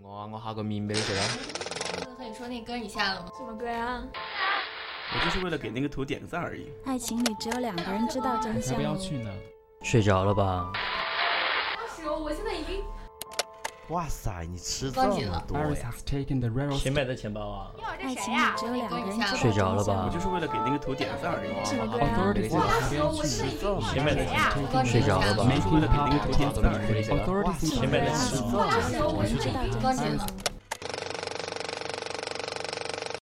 唔餓啊？我下个面俾你食啊！和你说那歌你下了吗？什么歌啊？我就是为了给那个图点个赞而已。爱情里只有两个人知道真相。不要去呢？睡着了吧？当时，我现在已经哇塞，你吃这么多呀。谁买的钱包啊？爱情里只有两个人。睡着了吧？我就是为了给那个图点个赞而已。啊 have begun to 谁买的睡着了吧？谁买的爱情里只有两个人知道真相。关紧了。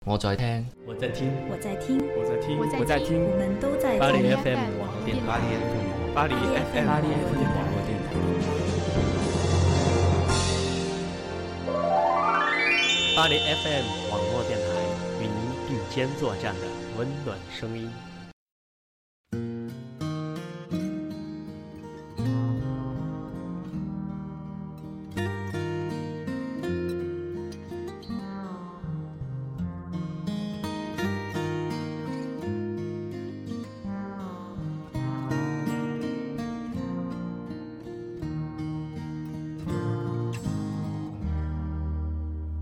我在听，我在聽。我在听，我在听，我在听。我们都在巴黎听。巴黎 FM，巴黎 FM 网络电台与您并肩作战的温暖声音。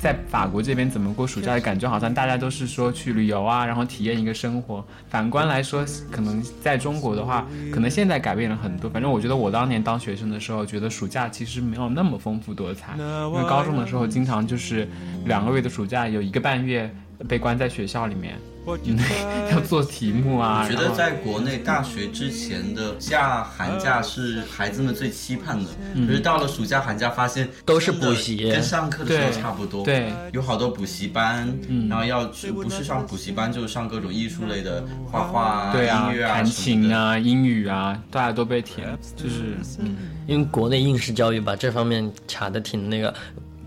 在法国这边怎么过暑假的感觉，好像大家都是说去旅游啊，然后体验一个生活。反观来说，可能在中国的话，可能现在改变了很多。反正我觉得我当年当学生的时候，觉得暑假其实没有那么丰富多彩。因为高中的时候，经常就是两个月的暑假，有一个半月被关在学校里面 要做题目啊。我觉得在国内大学之前的假寒假是孩子们最期盼的，可是到了暑假寒假，发现都是补习跟上课的时候差不多。对，有好多补习班，嗯然后要去不是上补习班，就是上各种艺术类的画画啊、对啊音乐，啊、弹。琴啊、英语啊，大家都被填，就是嗯因为国内应试教育把这方面卡的挺那个，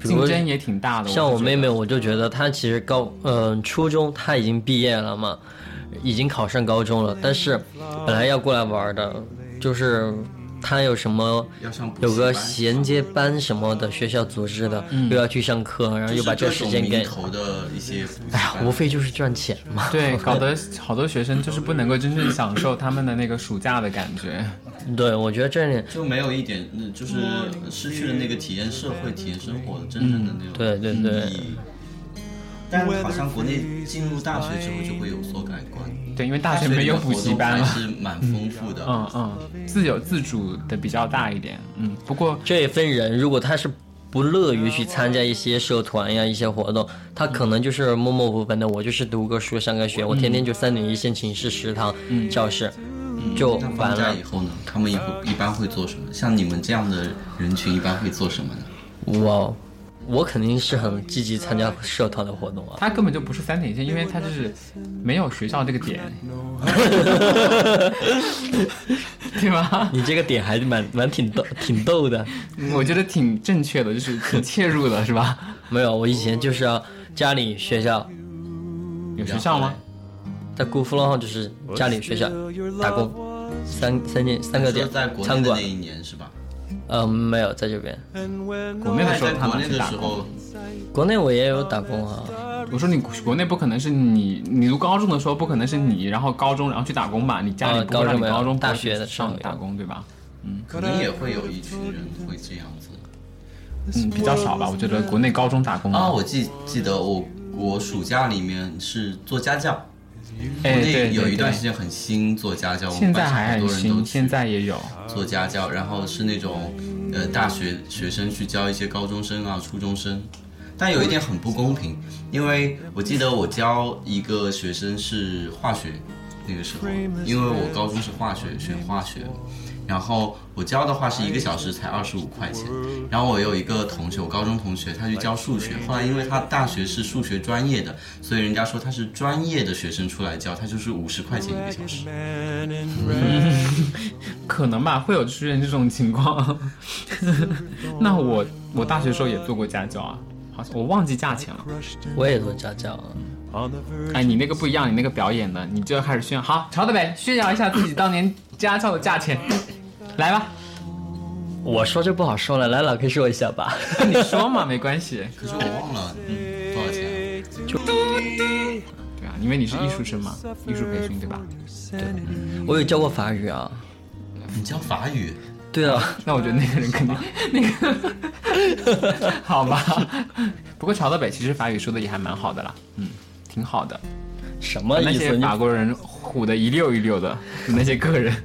竞争也挺大的。像我妹妹，我就觉得她其实高，嗯、初中她已经毕业了嘛，已经考上高中了，但是本来要过来玩的，就是她有什么有个衔接班什么的，学校组织的，又要去上课，然后又把这时间给投，的一些呀，无非就是赚钱嘛。对，搞得好多学生就是不能够真正享受他们的那个暑假的感觉。对，我觉得这里，就没有一点，嗯就是失去了那个体验社会、体验生活的真正的那种对对对但好像国内进入大学之后就会有所改观，对，因为大学没有补习班是蛮丰富的。嗯嗯，自由自主的比较大一点。嗯，不过这也分人，如果他是不乐于去参加一些社团呀、一些活动，他可能就是默默无闻的。我就是读个书、上个学，我天天就三点一线寝室、食堂、教室，就那完了放假以。后呢？他们以后一般会做什么？像你们这样的人群一般会做什么呢？我我肯定是很积极参加社团的活动啊。他根本就不是三点一线，因为他就是没有学校这个点，对吧？你这个点还是蛮蛮挺逗挺逗的。我觉得挺正确的，就是挺切入的，是吧？没有，我以前就是要家里学校，有学校吗？在姑父号就是家里学校打工，三三件三个点说在国餐馆内那，一年是吧？呃，没有在这边。国内的时候他国内们去打工的时候。，国内我也有打工啊。我说你国内不可能是你，你读高中的时候不可能是你，然后高中然后去打工吧？你家里呃不让你高中高中大学上打工对吧？嗯可能也会有一群人会这样子。嗯，比较少吧。我觉得国内高中打工啊，我记记得我我暑假里面是做家教，哎对国内有一段时间很兴做家教，现在还很很多人都，现在也有。做家教，然后是那种呃大学学生去教一些高中生啊、初中生，但有一点很不公平，因为我记得我教一个学生是化学，那个时候，因为我高中是化学选化学，然后我教的话是一个小时才二十五块钱。然后我有一个同学，我高中同学，他去教数学，后来因为他大学是数学专业的，所以人家说他是专业的学生出来教，他就是五十块钱一个小时。可能吧，会有出现这种情况。那我我大学时候也做过家教啊，好像我忘记价钱了。我也做家教啊。哎，你那个不一样，你那个表演的，你就要开始炫。好，朝的北炫耀一下自己当年家教的价钱，来吧。我说就不好说了，来老 K 说一下吧。你说嘛，没关系。可是我忘了，嗯，多少钱、啊？就对啊，因为你是艺术生嘛，艺术培训对吧？对，我有教过法语啊。你教法语？对啊，那我觉得那个人肯定 那个，好吧。不过朝的北其实法语说的也还蛮好的啦，嗯，挺好的。什么意思？那些法国人唬的一溜一溜的，那些个人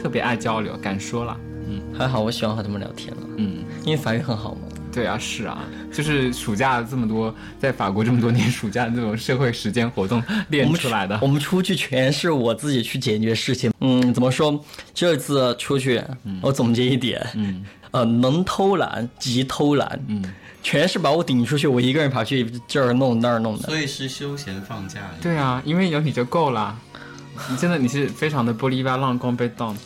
特别爱交流，敢说了。嗯，还好，我喜欢和他们聊天了。嗯，因为法语很好嘛。对啊，是啊，就是暑假这么多，在法国这么多年暑假这种社会实践活动练出来的。我们出去全是我自己去解决事情。嗯，怎么说？这次出去，我总结一点，嗯，呃，能偷懒即偷懒，嗯，全是把我顶出去，我一个人跑去这儿弄那儿弄的。所以是休闲放假。对啊，因为有你就够了。你真的你是非常的玻璃瓦浪光被当，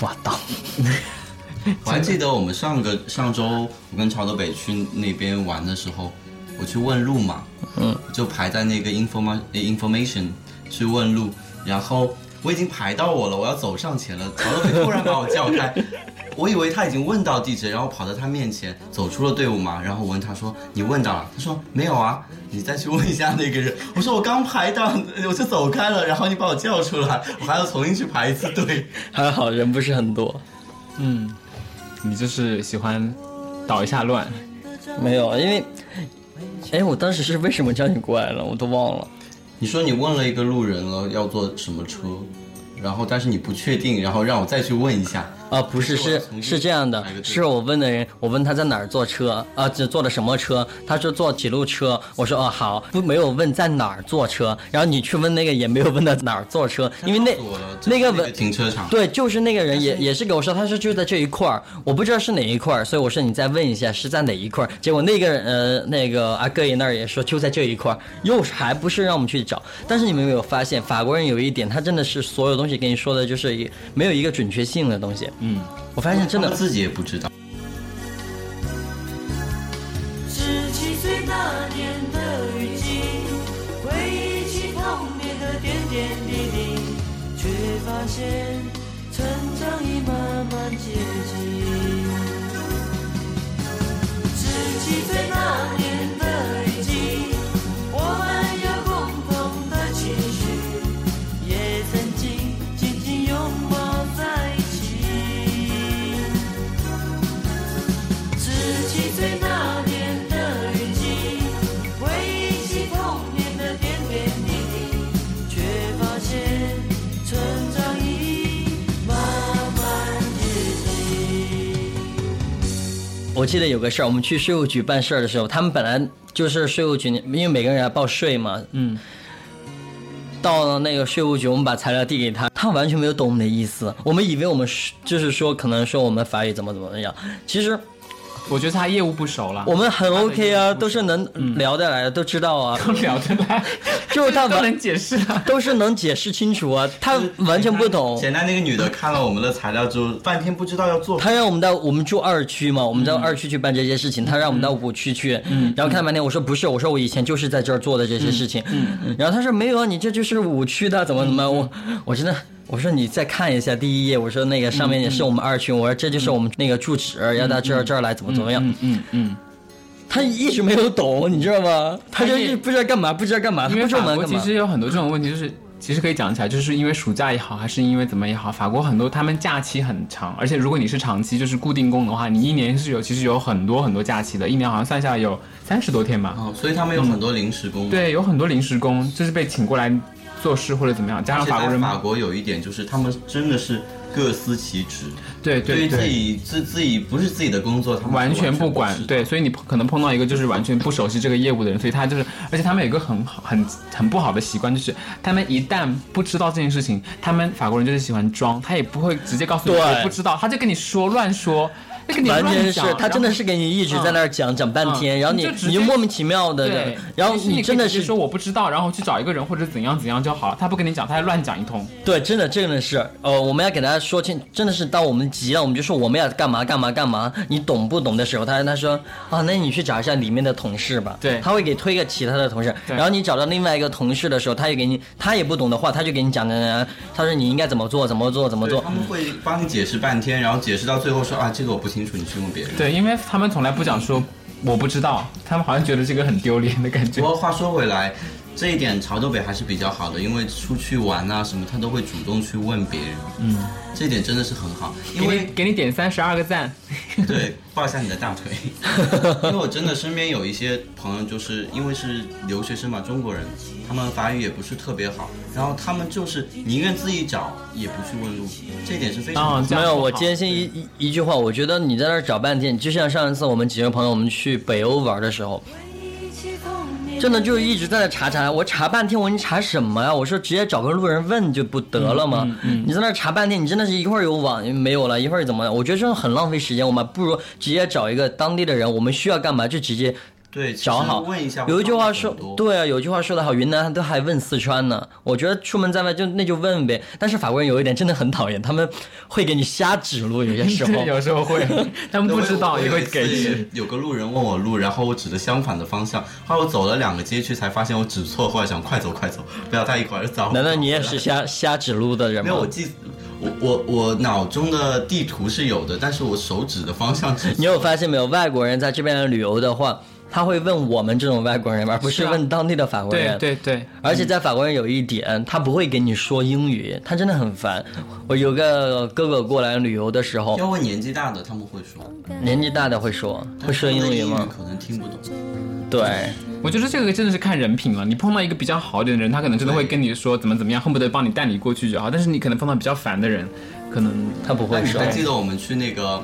哇当。我还记得我们上个上周我跟潮德北去那边玩的时候，我去问路嘛，嗯，就排在那个 informa information 去问路，然后我已经排到我了，我要走上前了，潮德北突然把我叫开，我以为他已经问到地址，然后跑到他面前走出了队伍嘛，然后我问他说你问到了？他说没有啊，你再去问一下那个人。我说我刚排到，我就走开了，然后你把我叫出来，我还要重新去排一次队。还好人不是很多，嗯。你就是喜欢捣一下乱，没有，因为，哎，我当时是为什么叫你过来了，我都忘了。你说你问了一个路人了要坐什么车，然后但是你不确定，然后让我再去问一下。啊，不是，是是这样的，是我问的人，我问他在哪儿坐车，啊，这坐的什么车？他说坐几路车，我说哦好，不没有问在哪儿坐车，然后你去问那个也没有问到哪儿坐车，因为那那个问停车场，对，就是那个人也也是给我说，他说就在这一块儿，我不知道是哪一块儿，所以我说你再问一下是在哪一块儿，结果那个呃那个阿哥爷那儿也说就在这一块儿，又还不是让我们去找，但是你们有没有发现法国人有一点，他真的是所有东西跟你说的就是一没有一个准确性的东西，嗯。我发现真的自己也不知道。十七岁那年的雨季，回忆起童年的点点滴滴，却发现我记得有个事儿，我们去税务局办事儿的时候，他们本来就是税务局，因为每个人要报税嘛，嗯。到了那个税务局，我们把材料递给他，他完全没有懂我们的意思。我们以为我们是就是说，可能说我们法语怎么怎么样，其实。我觉得他业务不熟了，我们很 OK 啊，都是能聊得来的，都知道啊，都聊得来，就是他 都能解释啊，都是能解释清楚啊，他完全不懂。前台那个女的看了我们的材料之后，半天不知道要做。他让我们到我们住二区嘛，我们到二区去办这些事情，他让我们到五区去，嗯，然后看了半天，我说不是，我说我以前就是在这儿做的这些事情，嗯，然后他说没有啊，你这就是五区的，怎么怎么，我我真的。我说你再看一下第一页，我说那个上面也是我们二区，我说这就是我们那个住址，要到这儿这儿来怎么怎么样？嗯嗯嗯，他一直没有懂，你知道吗？他就不知道干嘛，不知道干嘛。因为法国其实有很多这种问题，就是其实可以讲起来，就是因为暑假也好，还是因为怎么也好，法国很多他们假期很长，而且如果你是长期就是固定工的话，你一年是有其实有很多很多假期的，一年好像算下来有三十多天吧。哦，所以他们有很多临时工。对，有很多临时工，就是被请过来。做事或者怎么样，加上法国人，法国有一点就是他们真的是各司其职。对对对于自己自自己不是自己的工作，他们完全不不管对，所以你可能碰到一个就是完全不熟悉这个业务的人，所以他就是，而且他们有一个很好很很不好的习惯，就是他们一旦不知道这件事情，他们法国人就是喜欢装，他也不会直接告诉你不知道，他就跟你说乱说，完全是他真的是给你一直在那儿讲、讲半天，嗯然后你你就你就莫名其妙的对，然后你真的是说我不知道，然后去找一个人或者怎样怎样就好了，他不跟你讲，他还乱讲一通。对，真的真的是，呃，我们要给大家说清，真的是当我们急了，我们就说我们要干嘛干嘛干嘛，你懂不懂的时候，他他说啊，那你去找一下里面的同事吧，对他会给推个其他的同事，对然后你找到另外一个同事的时候，他也给你，他也不懂的话，他就给你讲讲讲，他说你应该怎么做怎么做怎么做他，们会帮你解释半天，然后解释到最后说啊，这个我不清楚，你去问别人。对，因为他们从来不讲说我不知道，他们好像觉得这个很丢脸的感觉不。过话说回来，这一点潮州北还是比较好的，因为出去玩啊什么，他都会主动去问别人。嗯，这一点真的是很好，因为给你点三十二个赞，对抱一下你的大腿，因为我真的身边有一些朋友，就是因为是留学生嘛，中国人，他们法语也不是特别好，然后他们就是宁愿自己找，也不去问路，这点是非常好的。啊没有，我坚信一一一句话，我觉得你在那儿找半天，就像上一次我们几个朋友我们去北欧玩的时候，真的就一直在那查查，我查半天，我说你查什么呀？我说直接找个路人问就不得了吗？你在那查半天，你真的是一会儿有网没有了，一会儿怎么样？我觉得这种很浪费时间，我们不如直接找一个当地的人，我们需要干嘛就直接对，找好。问一下，有一句话说，对啊，有一句话说得好，云南都还问四川呢。我觉得出门在外就那就问呗。但是法国人有一点真的很讨厌，他们会给你瞎指路，有些时候。对，有时候会，他们不知道也会给有一次指。有个路人问我路，然后我指的相反的方向，后来我走了两个街区才发现我指错，后来想快走快走，不要太一会儿就找。难道你也是瞎瞎指路的人吗没有，我？记，我我我脑中的地图是有的，但是我手指的方向指。你有发现没有？外国人在这边旅游的话，他会问我们这种外国人，而不是问当地的法国对人。对对，而且在法国人有一点，他不会跟你说英语，他真的很烦。我有个哥哥过来旅游的时候，要问年纪大的，他们会说，年纪大的会说，会说英语吗？可能听不懂。对，我觉得这个真的是看人品了。你碰到一个比较好一点的人，他可能真的会跟你说怎么怎么样，恨不得帮你带你过去就好。但是你可能碰到比较烦的人，可能他不会说你还。记得我们去那个，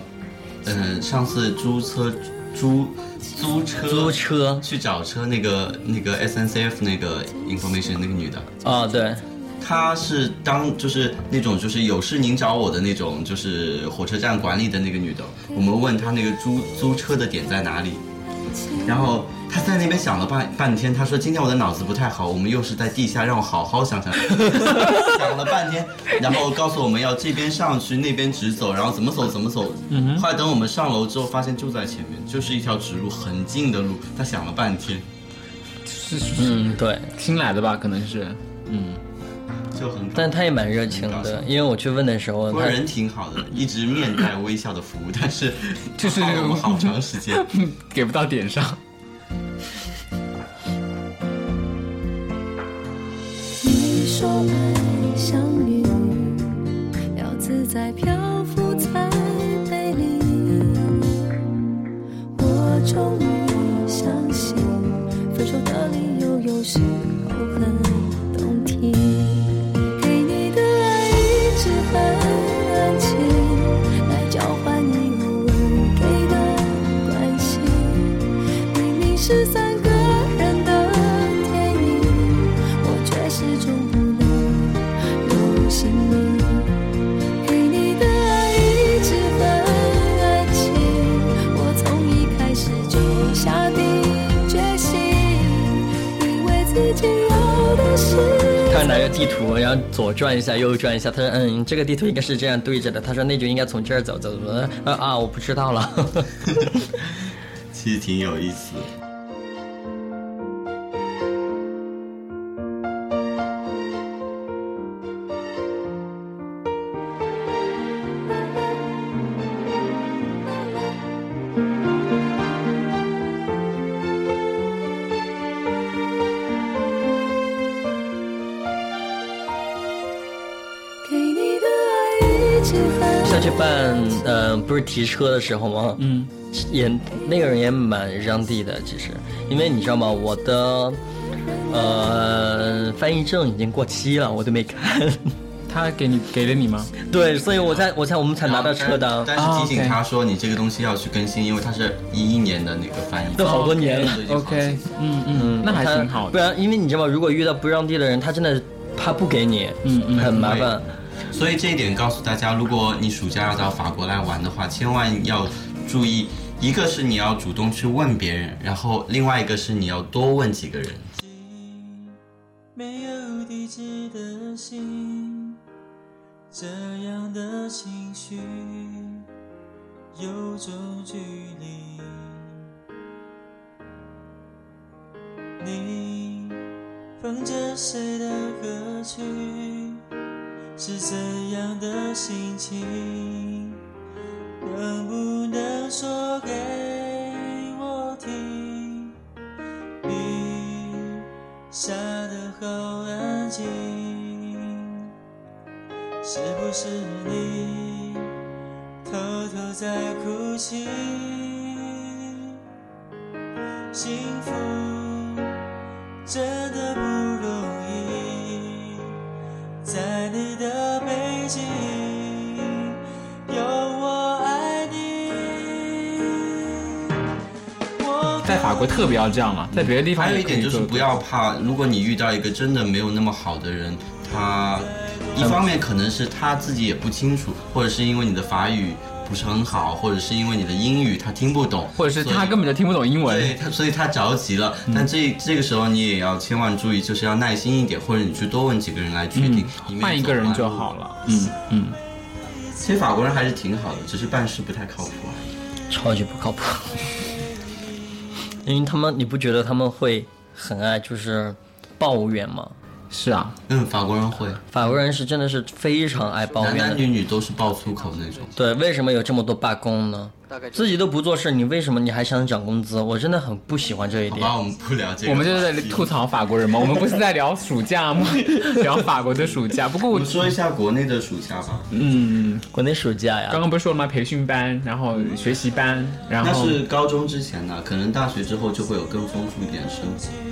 嗯、上次租车租租车租车。去找车那个那个 SNCF 那个 information 那个女的，啊，对，她是当就是那种就是有事您找我的那种，就是火车站管理的那个女的。我们问她那个租租车的点在哪里，然后他在那边想了半半天，他说今天我的脑子不太好，我们又是在地下，让我好好想想。想了半天，然后告诉我们要这边上去，那边直走，然后怎么走怎么走。嗯后来等我们上楼之后，发现就在前面，就是一条直路，很近的路。他想了半天，是嗯，对。新来的吧？可能是，嗯，就很。但他也蛮热情的，因为我去问的时候，他人挺好的，一直面带微笑的服务，但是就是耗了我们好长时间。给不到点上。你说爱像云，要自在漂浮才美丽。我终于相信，分手的理由有时是三个人的电影，我却始终不能入心里。给你的爱一直很安静，我从一开始就下定决心，因为自己要的是。他拿个地图，然后左转一下，右转一下。他说：“嗯，这个地图应该是这样对着的。”他说：“那就应该从这儿走走走。”啊啊，我不知道了。其实挺有意思。给不是提车的时候吗？嗯，也那个人也蛮让地的，其实，因为你知道吗？我的呃翻译证已经过期了，我都没看。他给你给了你吗？对，所以我才我才我们才拿到车的。但是提醒他说你这个东西要去更新，因为它是一一年的那个翻译，都好多年了 OK，嗯嗯，那还挺好的。不然，因为你知道吗？如果遇到不让地的人，他真的他不给你，嗯嗯，很麻烦。所以这一点告诉大家，如果你暑假要到法国来玩的话，千万要注意，一个是你要主动去问别人，然后另外一个是你要多问几个人。没有地址的信，这样的情绪有种距离。你哼着谁的歌曲，是怎样的心情？能不能说给我听？雨下得好安静，是不是你偷偷在哭泣？幸福真的不，在你的背景有我爱你。在法国特别要这样嘛，在别的地方还有一点就是不要怕，如果你遇到一个真的没有那么好的人，他一方面可能是他自己也不清楚，或者是因为你的法语不是很好，或者是因为你的英语他听不懂，或者是他根本就听不懂英文。对他，所以他着急了。嗯但这这个时候你也要千万注意，就是要耐心一点，或者你去多问几个人来确定，换一个人就好了。嗯嗯，其实法国人还是挺好的，只是办事不太靠谱而已。超级不靠谱。因为他们，你不觉得他们会很爱就是抱怨吗？是啊，嗯，法国人会，法国人是真的是非常爱抱男怨男。男女女都是爆粗口那种。对，为什么有这么多罢工呢？自己都不做事，你为什么你还想涨工资？我真的很不喜欢这一点。好吧，我们不聊这个。我们就是在吐槽法国人嘛，我们不是在聊暑假吗？聊法国的暑假。不过我说一下国内的暑假吧。嗯，国内暑假呀，刚刚不是说了吗？培训班，然后学习班，然那后是高中之前呢，可能大学之后就会有更丰富一点生活。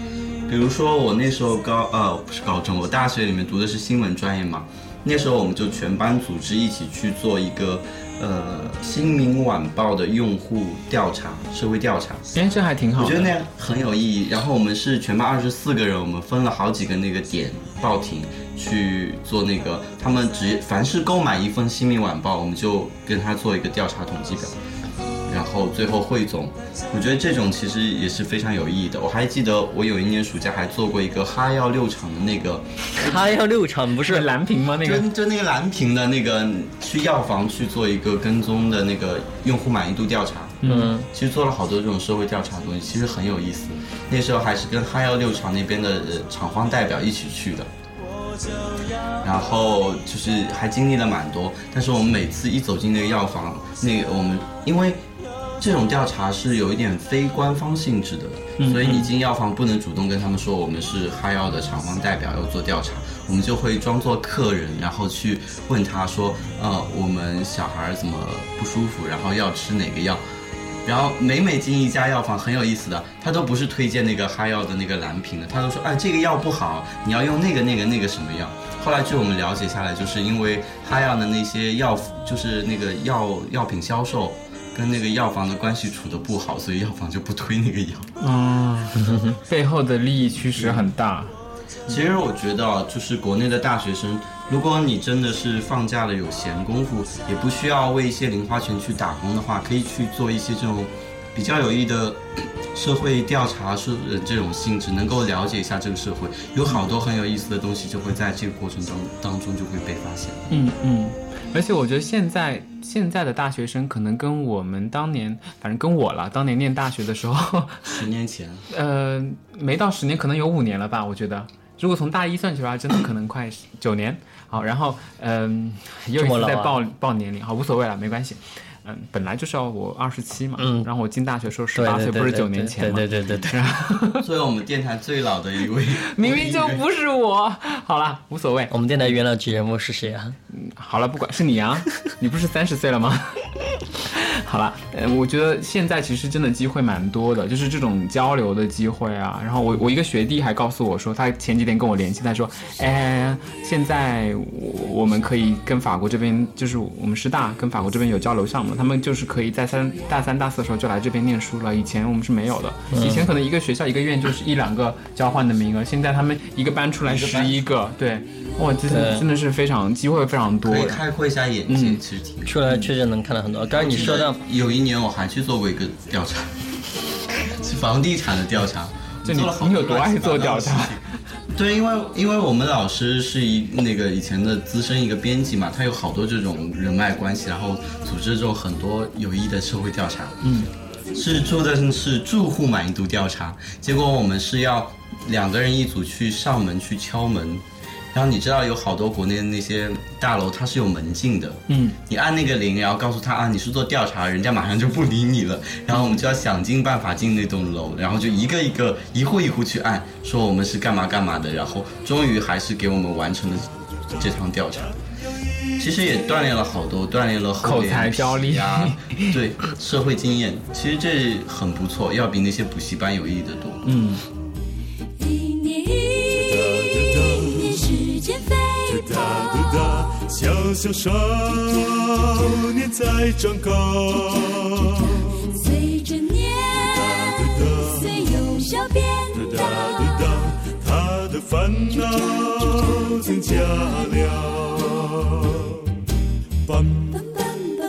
比如说我那时候高呃不是高中，我大学里面读的是新闻专业嘛，那时候我们就全班组织一起去做一个呃《新民晚报》的用户调查，社会调查。哎，这还挺好的。我觉得那样很有意义。然后我们是全班二十四个人，我们分了好几个那个点报亭去做那个，他们只凡是购买一份《新民晚报》，我们就跟他做一个调查统计表，然后最后汇总。我觉得这种其实也是非常有意义的。我还记得我有一年暑假还做过一个哈药六厂的那个，哈药六厂不是蓝屏吗？那个就就那个蓝屏的那个去药房去做一个跟踪的那个用户满意度调查。嗯，其实做了好多这种社会调查的东西，其实很有意思。那时候还是跟哈药六厂那边的呃厂方代表一起去的，然后就是还经历了蛮多。但是我们每次一走进那个药房，那个我们因为这种调查是有一点非官方性质的，嗯所以你进药房不能主动跟他们说我们是哈药的厂方代表要做调查，我们就会装作客人，然后去问他说，呃，我们小孩怎么不舒服，然后要吃哪个药。然后每每进一家药房很有意思的，他都不是推荐那个哈药的那个蓝瓶的，他都说哎这个药不好，你要用那个那个那个什么药。后来据我们了解下来，就是因为哈药的那些药，就是那个药药品销售跟那个药房的关系处得不好，所以药房就不推那个药。啊，背后的利益驱使很大。其实我觉得啊，就是国内的大学生，如果你真的是放假了有闲工夫，也不需要为一些零花钱去打工的话，可以去做一些这种比较有益的 社会调查是呃这种性质，能够了解一下这个社会，有好多很有意思的东西就会在这个过程当当中就会被发现。嗯嗯，而且我觉得现在现在的大学生可能跟我们当年，反正跟我了，当年念大学的时候，十 年前，呃，没到十年，可能有五年了吧，我觉得。如果从大一算起来，真的可能快九年。好，然后嗯、又一这么老啊次在报报年龄，好，无所谓了，没关系。嗯，本来就是要我二十七嘛，嗯然后我进大学时候十对八岁，不是九年前嘛，对对对对对，作为我们电台最老的一位，明明就不是我。好了，无所谓。我们电台元老级人物是谁啊？好了，不管是你啊，你不是三十岁了吗？好了，呃，我觉得现在其实真的机会蛮多的，就是这种交流的机会啊。然后我我一个学弟还告诉我说，他前几天跟我联系，他说，哎，现在我我们可以跟法国这边，就是我们师大跟法国这边有交流项目，他们就是可以在三大三大四的时候就来这边念书了。以前我们是没有的，嗯以前可能一个学校一个院就是一两个交换的名额，现在他们一个班出来十一个，对，哇，真的真的是非常机会非常多可以。开阔一下眼界，嗯其实挺。出来确实能看到很多。刚才你说到，有一年我还去做过一个调查，是房地产的调查。这你你有多爱做调查？对，因为因为我们老师是一那个以前的资深一个编辑嘛，他有好多这种人脉关系，然后组织这种很多有益的社会调查。嗯，是做的是住户满意度调查，结果我们是要两个人一组去上门去敲门，然后你知道有好多国内的那些大楼它是有门禁的，嗯，你按那个铃，然后告诉他啊你是做调查，人家马上就不理你了，然后我们就要想尽办法进那栋楼，然后就一个一个一户一户去按，说我们是干嘛干嘛的，然后终于还是给我们完成了这趟调查。其实也锻炼了好多，锻炼了厚口才交力啊，对社会经验，其实这很不错，要比那些补习班有意义的多。嗯，小小少年在长高。随着年岁由小变哒哒哒，他的烦恼增加了。梆梆梆梆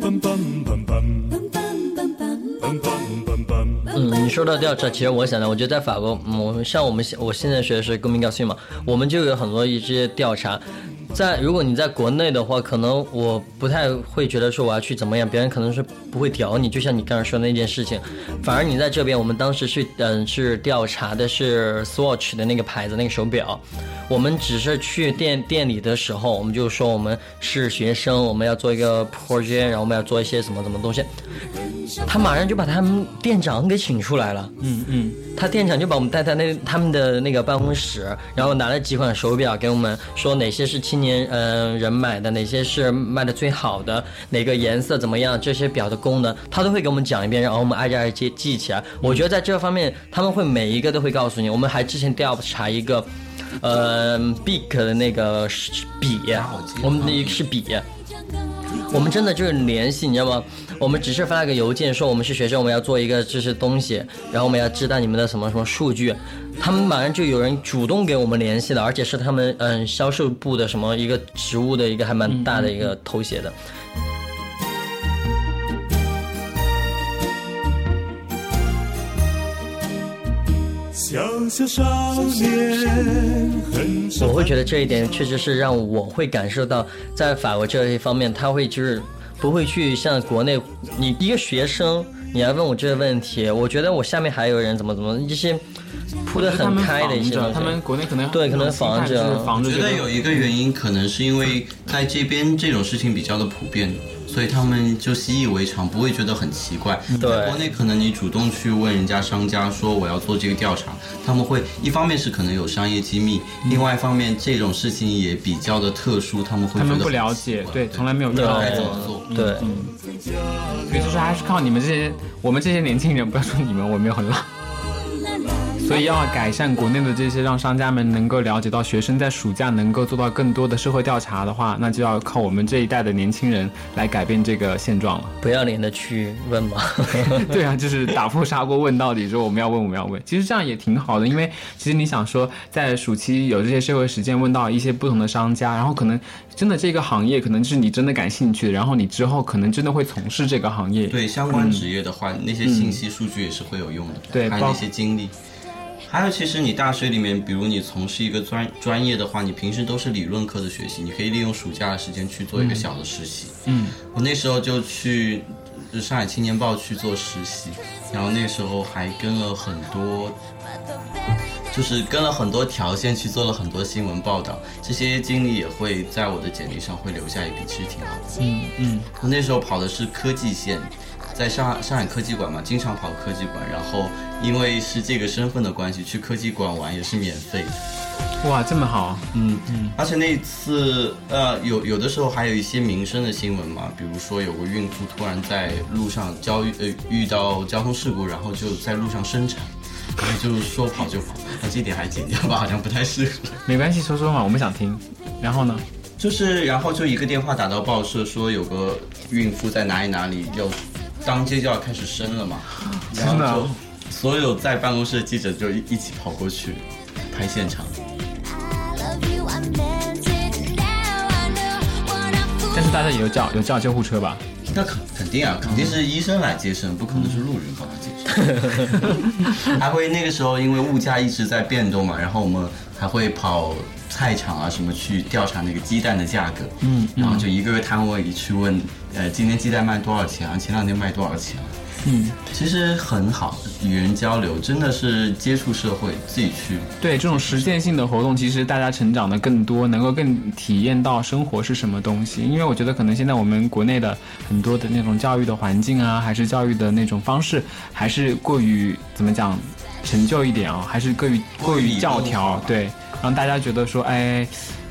梆梆梆梆梆梆。嗯，你说到调查，其实我想到，我觉得在法国，嗯，我们像我们现我现在学的是公民教训嘛，我们就有很多一些调查。在如果你在国内的话，可能我不太会觉得说我要去怎么样，别人可能是不会屌你，就像你刚才说那件事情。反而你在这边，我们当时去嗯是调查的是 Swatch 的那个牌子那个手表，我们只是去店店里的时候，我们就说我们是学生，我们要做一个 project，然后我们要做一些什么什么东西，他马上就把他们店长给请出来了。嗯嗯，他店长就把我们带到那他们的那个办公室，然后拿了几款手表给我们，说哪些是青年嗯、呃人买的，哪些是卖的最好的，哪个颜色怎么样，这些表的功能，他都会给我们讲一遍，然后我们挨着挨着记记起来。我觉得在这方面，他们会每一个都会告诉你。我们还之前调查一个，呃，Bic 的那个笔，我们那个是笔。我们真的就是联系，你知道吗？我们只是发了个邮件说我们是学生，我们要做一个这些东西，然后我们要知道你们的什么什么数据，他们马上就有人主动给我们联系了，而且是他们嗯销售部的什么一个职务的一个还蛮大的一个头衔的。我会觉得这一点确实是让我会感受到，在法国这一方面，他会就是不会去像国内，你一个学生，你来问我这个问题，我觉得我下面还有人怎么怎么一些铺的很开的一些他们国内可能对可能防着我觉得有一个原因，可能是因为在这边这种事情比较的普遍，所以他们就习以为常，不会觉得很奇怪。对在国内可能你主动去问人家商家说我要做这个调查，他们会一方面是可能有商业机密，另外一方面这种事情也比较的特殊，他们会觉得他们不了解，对，从来没有遇对到该怎么过。做。对，所以就是还是靠你们这些，我们这些年轻人，不要说你们，我没有很老。所以要改善国内的这些，让商家们能够了解到学生在暑假能够做到更多的社会调查的话，那就要靠我们这一代的年轻人来改变这个现状了。不要脸的去问嘛。对啊，就是打破砂锅问到底，说我们要问，我们要问。其实这样也挺好的，因为其实你想说，在暑期有这些社会实践，问到一些不同的商家，然后可能真的这个行业可能是你真的感兴趣的，然后你之后可能真的会从事这个行业。对相关职业的话，那些信息数据也是会有用的，对包还有那些经历。还有，其实你大学里面，比如你从事一个专专业的话，你平时都是理论课的学习，你可以利用暑假的时间去做一个小的实习。嗯，我那时候就去就上海青年报去做实习，然后那时候还跟了很多，就是跟了很多条线去做了很多新闻报道，这些经历也会在我的简历上会留下一笔，其实挺好的。嗯嗯，我那时候跑的是科技线，在上海上海科技馆嘛，经常跑科技馆，然后因为是这个身份的关系，去科技馆玩也是免费的。哇，这么好，嗯嗯，而且那次呃，有有的时候还有一些民生的新闻嘛，比如说有个孕妇突然在路上交呃遇到交通事故，然后就在路上生产，然后就说跑就跑，那这点还剪掉吧，好像不太适合。没关系，说说嘛，我们想听。然后呢？就是然后就一个电话打到报社，说有个孕妇在哪里哪里要当街就要开始生了嘛，然后就所有在办公室的记者就一一起跑过去拍现场。但是大家也有叫有叫救护车吧？那肯肯定啊，肯定是医生来接生，不可能是路人帮他接生。还会那个时候因为物价一直在变动嘛，然后我们还会跑菜场啊什么去调查那个鸡蛋的价格，嗯，然后就一个个摊位里去问，呃，今天鸡蛋卖多少钱啊？前两天卖多少钱啊？嗯，其实很好，与人交流，真的是接触社会，自己去。对这种实践性的活动，其实大家成长的更多，能够更体验到生活是什么东西。因为我觉得可能现在我们国内的很多的那种教育的环境啊，还是教育的那种方式，还是过于怎么讲，陈旧一点啊，还是过于过于教条，对，让大家觉得说，哎。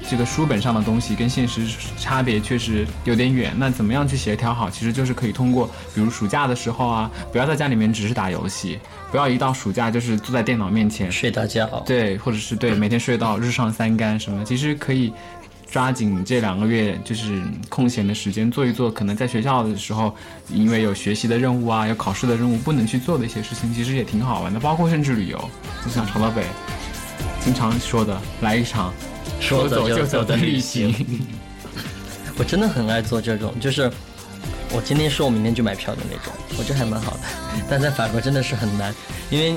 这个书本上的东西跟现实差别确实有点远，那怎么样去协调好？其实就是可以通过，比如暑假的时候啊，不要在家里面只是打游戏，不要一到暑假就是坐在电脑面前睡大觉，对，或者是对每天睡到日上三竿什么，其实可以抓紧这两个月就是空闲的时间做一做，可能在学校的时候因为有学习的任务啊，有考试的任务不能去做的一些事情，其实也挺好玩的，包括甚至旅游，就像朝到北经常说的，来一场。说走就走的旅行，我真的很爱做这种，就是我今天说我明天就买票的那种，我觉得还蛮好的。但在法国真的是很难，因为，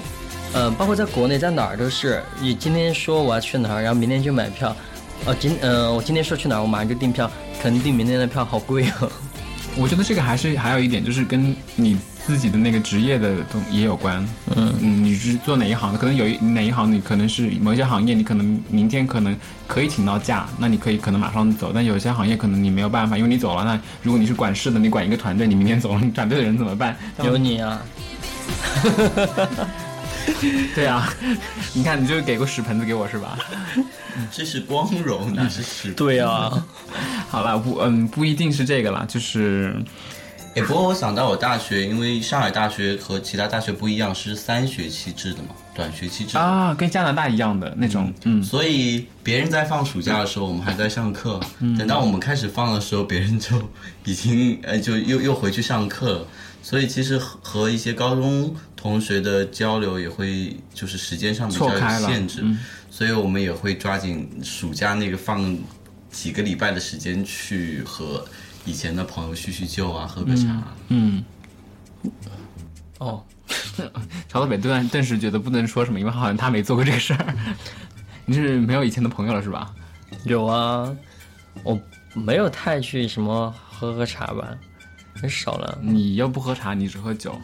呃，包括在国内在哪儿都是，你今天说我要去哪儿，然后明天就买票，哦，今，呃，我今天说去哪儿，我马上就订票，肯定订明天的票好贵哦。我觉得这个还是还有一点，就是跟你自己的那个职业的东也有关。嗯嗯，你是做哪一行的？可能有一哪一行你可能是某些行业，你可能明天可能可以请到假，那你可以可能马上走。但有些行业可能你没有办法，因为你走了，那如果你是管事的，你管一个团队，你明天走了，你团队的人怎么办？有你啊！对啊，你看你就给个屎盆子给我是吧？这是光荣，那是屎。对啊。好了，不，嗯，不一定是这个啦，就是，哎，不过我想到我大学，因为上海大学和其他大学不一样，是三学期制的嘛，短学期制啊，跟加拿大一样的那种，嗯，所以别人在放暑假的时候，我们还在上课，等到我们开始放的时候，别人就已经，呃，就又又回去上课了，所以其实和一些高中同学的交流也会就是时间上比较有限制，所以我们也会抓紧暑假那个放。几个礼拜的时间去和以前的朋友叙叙旧啊，喝个茶。嗯。哦，曹德北顿顿时觉得不能说什么，因为好像他没做过这个事儿。你是没有以前的朋友了是吧？有啊，我没有太去什么喝喝茶吧，很少了。你又不喝茶，你只喝酒。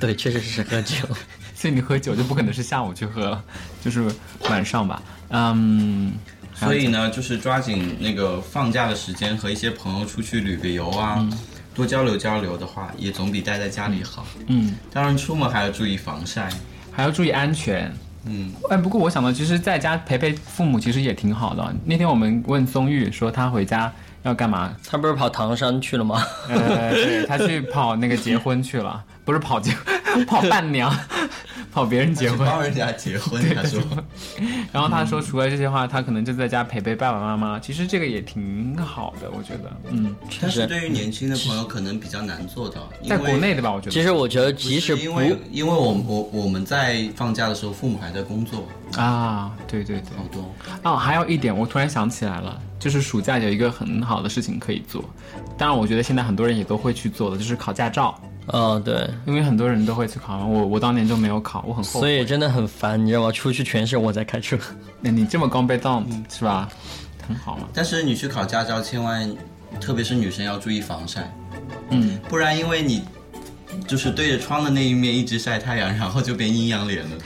对，确实是喝酒。所以你喝酒就不可能是下午去喝了，就是晚上吧。嗯。所以呢，就是抓紧那个放假的时间，和一些朋友出去旅个游啊，多交流交流的话，也总比待在家里好。嗯，当然出门还要注意防晒，还要注意安全。嗯，哎，不过我想到，其实在家陪陪父母其实也挺好的。那天我们问松玉说他回家要干嘛，他不是跑唐山去了吗？呃，对他去跑那个结婚去了，不是跑结，跑伴娘。跑别人结婚，帮人家结婚，他说。然后他说，除了这些话，他可能就在家陪陪爸爸妈妈。其实这个也挺好的，我觉得。嗯，但是对于年轻的朋友，可能比较难做到。在国内的吧，我觉得。其实我觉得，即使因为因为我我我们在放假的时候，父母还在工作啊。对对对，好多。哦，还有一点，我突然想起来了，就是暑假有一个很好的事情可以做。当然，我觉得现在很多人也都会去做的，就是考驾照。哦，对，因为很多人都会去考，我我当年就没有考，我很后悔，所以真的很烦，你知道吗？出去全是我在开车，那你这么刚被动是吧？很好嘛。但是你去考驾照，千万，特别是女生要注意防晒，嗯，不然因为你就是对着窗的那一面一直晒太阳，然后就变阴阳脸了。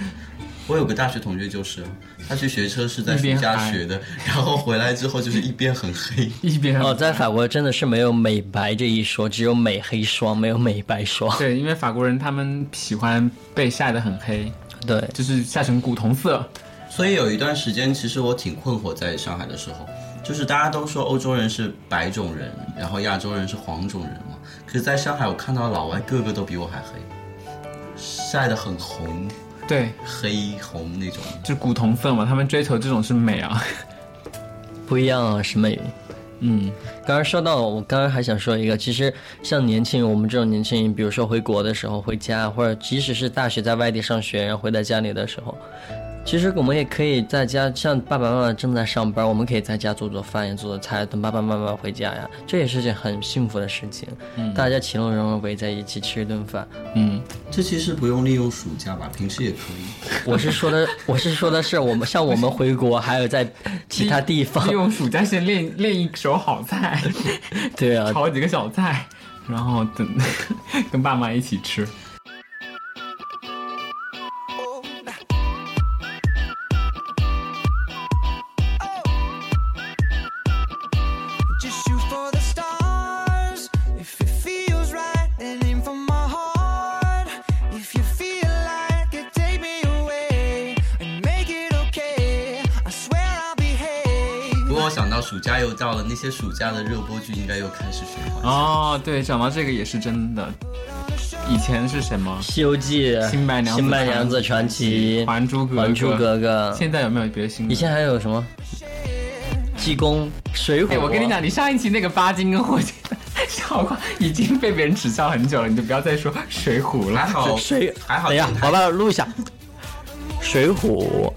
我有个大学同学就是，他去学车是在暑一边嗨假学的，然后回来之后就是一边很黑，一边哦，在法国真的是没有美白这一说，只有美黑霜，没有美白霜。对，因为法国人他们喜欢被晒得很黑，对，就是晒成古铜色。所以有一段时间，其实我挺困惑，在上海的时候，就是大家都说欧洲人是白种人，然后亚洲人是黄种人嘛。可是在上海，我看到老外个个都比我还黑，晒得很红，对，黑红那种。就古铜色嘛，他们追求这种是美啊。不一样啊，是美。嗯，刚刚说到，我刚刚还想说一个，其实像年轻人，我们这种年轻人，比如说回国的时候回家，或者即使是大学在外地上学，然后回到家里的时候，其实我们也可以在家，像爸爸妈妈正在上班，我们可以在家做做饭呀，做做菜，等爸爸妈妈回家呀，这也是件很幸福的事情。嗯大家其乐融融围在一起吃一顿饭。嗯，这其实不用利用暑假吧，平时也可以。我是说的，我是说的是我们像我们回国，还有在其他地方利，用暑假先练练一手好菜，对啊，炒几个小菜，然后等 跟爸妈一起吃。假又到了，那些暑假的热播剧应该又开始循环。哦，对，讲到这个也是真的。以前是什么？《西游记》、新白娘子新白娘子传奇、还珠格格还珠格格。现在有没有别的新的？以前还有什么？济公、水浒。哎，我跟你讲，你上一期那个巴金跟霍金 笑话已经被别人耻笑很久了，你就不要再说水浒了。还好水还好等一下好了我录一下。水浒，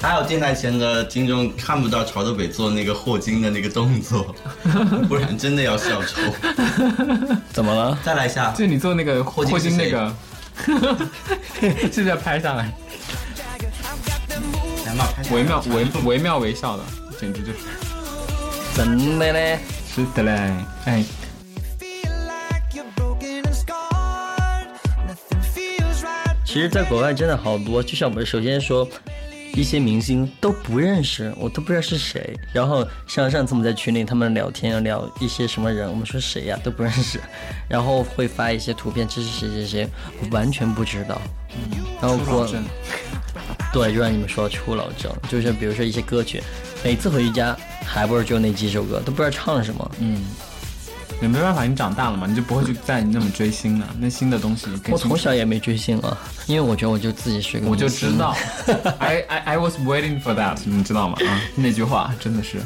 还有电台前的听众看不到朝着北做那个霍金的那个动作，不然真的要笑抽。怎么了？再来一下，就你做那个霍金霍金那个，是不是要拍上来？来嘛，拍下来惟妙惟惟妙惟肖的，简直就是。真的嘞？是的嘞，哎，Feel like you're broken and scarred. Nothing feels right. 其实，在国外真的好多，就像我们首先说，一些明星都不认识，我都不知道是谁。然后像上次我们在群里他们聊天聊一些什么人，我们说谁呀、都不认识，然后会发一些图片，这是谁谁谁，我完全不知道。然后国初老症对，就像你们说的初老症，就是比如说一些歌曲，每次回家还不是就那几首歌，都不知道唱什么。嗯，也没办法，你长大了嘛，你就不会去再那么追星了。那新的东西我从小也没追星啊，因为我觉得我就自己是个我就知道，I I I was waiting for that，你知道吗？啊，那句话真的是。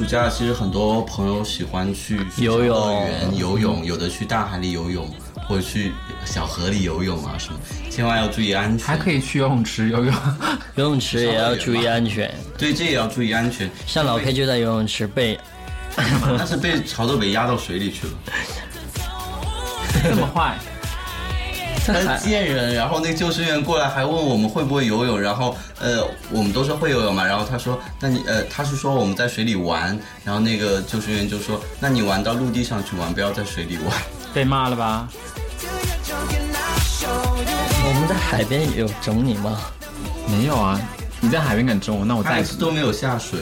暑假，其实很多朋友喜欢去游泳乐园游泳，有的去大海里游泳，或者去小河里游泳啊什么，千万要注意安全。还可以去游泳池游泳，游泳池也要注意安全。对，这也要注意安全。像老 K 就在游泳池被 但是被曹德北压到水里去了，这么坏，他贱人。然后那个救生员过来还问我们会不会游泳，然后呃我们都说会游泳嘛，然后他说那你呃他是说我们在水里玩，然后那个救生员就说那你玩到陆地上去玩，不要在水里玩。被骂了吧.我们在海边有整你吗？没有啊，你在海边敢整我，那我他再次都没有下水。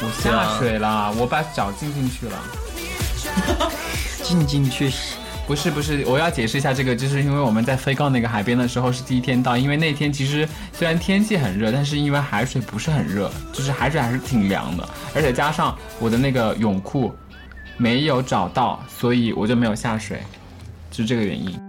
我下水啦，我把脚浸进去了。浸进去是不是不是，我要解释一下这个，就是因为我们在飞到那个海边的时候是第一天到，因为那天其实虽然天气很热，但是因为海水不是很热，就是海水还是挺凉的，而且加上我的那个泳裤没有找到，所以我就没有下水，就是这个原因。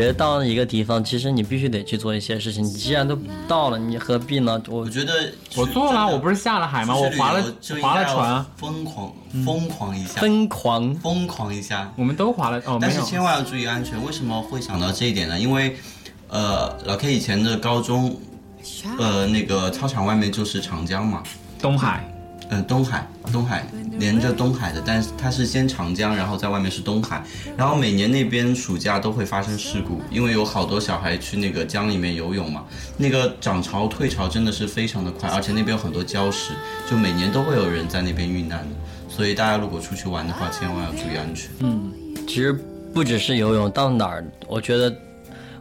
得到了一个地方，其实你必须得去做一些事情。你既然都到了，你何必呢？我我觉得我做了，我不是下了海吗？我划了划了船，疯狂疯狂一下，疯狂疯狂一下。我们都划了哦，但是。千万要注意安全。为什么会想到这一点呢？因为，呃，老 K 以前的高中，呃，那个操场外面就是长江嘛，东海，嗯，东海，东海连着东海的，但是它是先长江，然后在外面是东海，然后每年那边暑假都会发生事故，因为有好多小孩去那个江里面游泳嘛，那个涨潮退潮真的是非常的快，而且那边有很多礁石，就每年都会有人在那边遇难的，所以大家如果出去玩的话，千万要注意安全。嗯其实不只是游泳，到哪儿我觉得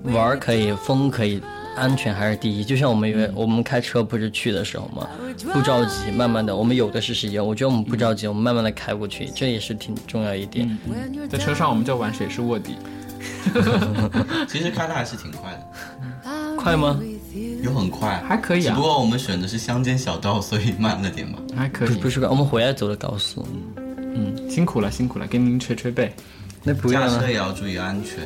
玩儿可以，风可以，安全还是第一。就像我们以为我们开车不是去的时候嘛，不着急，慢慢的，我们有的是时间。我觉得我们不着急，我们慢慢的开过去，这也是挺重要一点。在车上我们就玩谁是卧底，其实开的还是挺快的，快吗？有很快，还可以啊只不，过我们选的是乡间小道，所以慢了点嘛。还可以不是。我们回来走的高速。嗯，辛苦了，辛苦了，给您捶捶背。那不要了驾车。也要注意安全，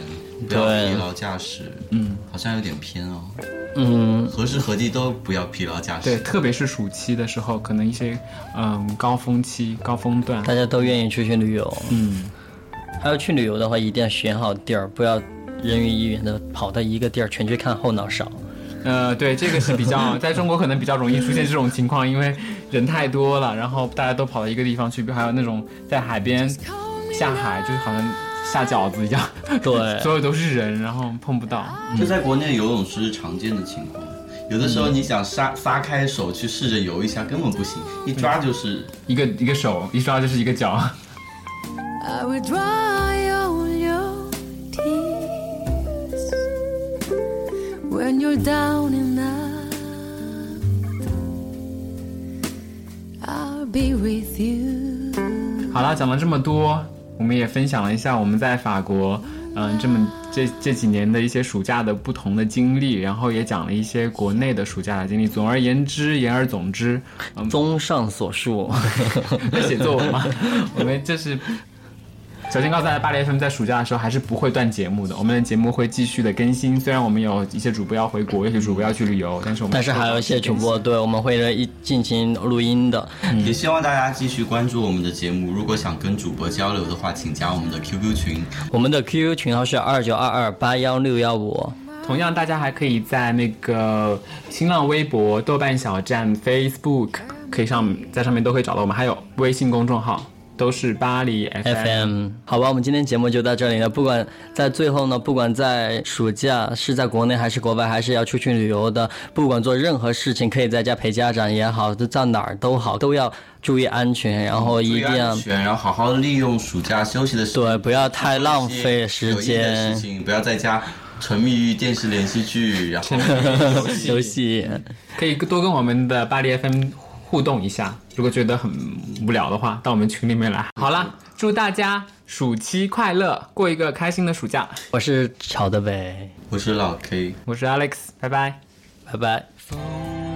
不要对疲劳驾驶。嗯，好像有点偏哦。嗯，何时何地都不要疲劳驾驶。对，特别是暑期的时候，可能一些嗯高峰期、高峰段，大家都愿意出去旅游。嗯，还有去旅游的话，一定要选好地儿，不要人云亦云的跑到一个地儿全去看后脑勺。呃，对，这个是比较 在中国可能比较容易出现这种情况，因为人太多了，然后大家都跑到一个地方去，还有那种在海边下海，就是好像下饺子一样，对 所有都是人，然后碰不到。这在国内游泳是常见的情况。有的时候你想撒撒开手去试着游一下，根本不行，一抓就是一个一个手一抓就是一个脚。I will dry all your tears when you're down and out. I'll be with you. 好啦，讲了这么多，我们也分享了一下我们在法国，嗯、这么这这几年的一些暑假的不同的经历，然后也讲了一些国内的暑假的经历。总而言之，言而总之，嗯，综上所述，在写作文嘛，我们就是。首先告诉大家，巴黎 FM 在暑假的时候还是不会断节目的，我们的节目会继续的更新。虽然我们有一些主播要回国，有些主播要去旅游，但是我们但是还有一些主播对我们会一进行录音的。也希望大家继续关注我们的节目。如果想跟主播交流的话，请加我们的 QQ 群。我们的 QQ 群号是二九二二八幺六幺五。同样，大家还可以在那个新浪微博、豆瓣小站、Facebook 可以上在上面都可以找到我们，还有微信公众号都是巴黎 FM。好吧，我们今天节目就到这里了。不管在最后呢，不管在暑假是在国内还是国外，还是要出去旅游的，不管做任何事情，可以在家陪家长也好，在哪儿都好，都要注意安全，然后一定要安全，然后好好利用暑假休息的时间，对，不要太浪费时间事。情，不要在家沉迷于电视连续剧，然后 游戏，可以多跟我们的巴黎 FM 互动一下。如果觉得很无聊的话，到我们群里面来。好啦，祝大家暑期快乐，过一个开心的暑假。我是乔德伟，我是老 K，我是 Alex，拜拜。拜拜。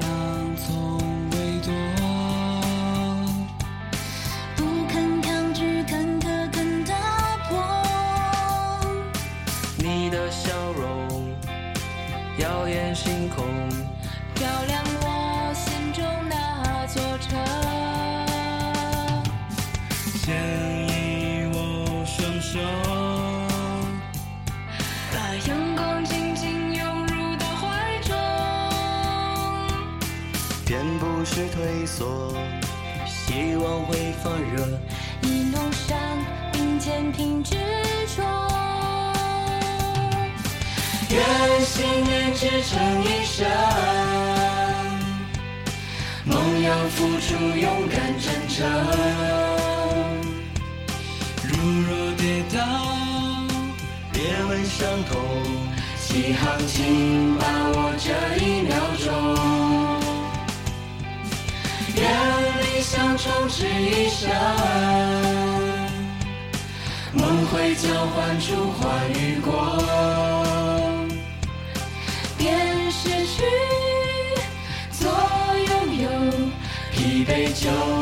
成一生，梦要付出勇敢真诚。如若跌倒，别问伤痛，起航请把握这一秒钟。愿理想充斥一生，梦会交换出欢与光。rejoice.